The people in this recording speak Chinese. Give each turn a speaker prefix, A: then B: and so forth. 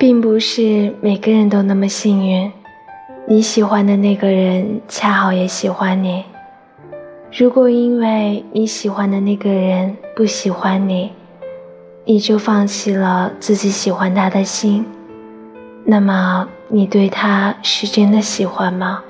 A: 并不是每个人都那么幸运。你喜欢的那个人恰好也喜欢你。如果因为你喜欢的那个人不喜欢你你就放弃了自己喜欢他的心那么你对他是真的喜欢吗？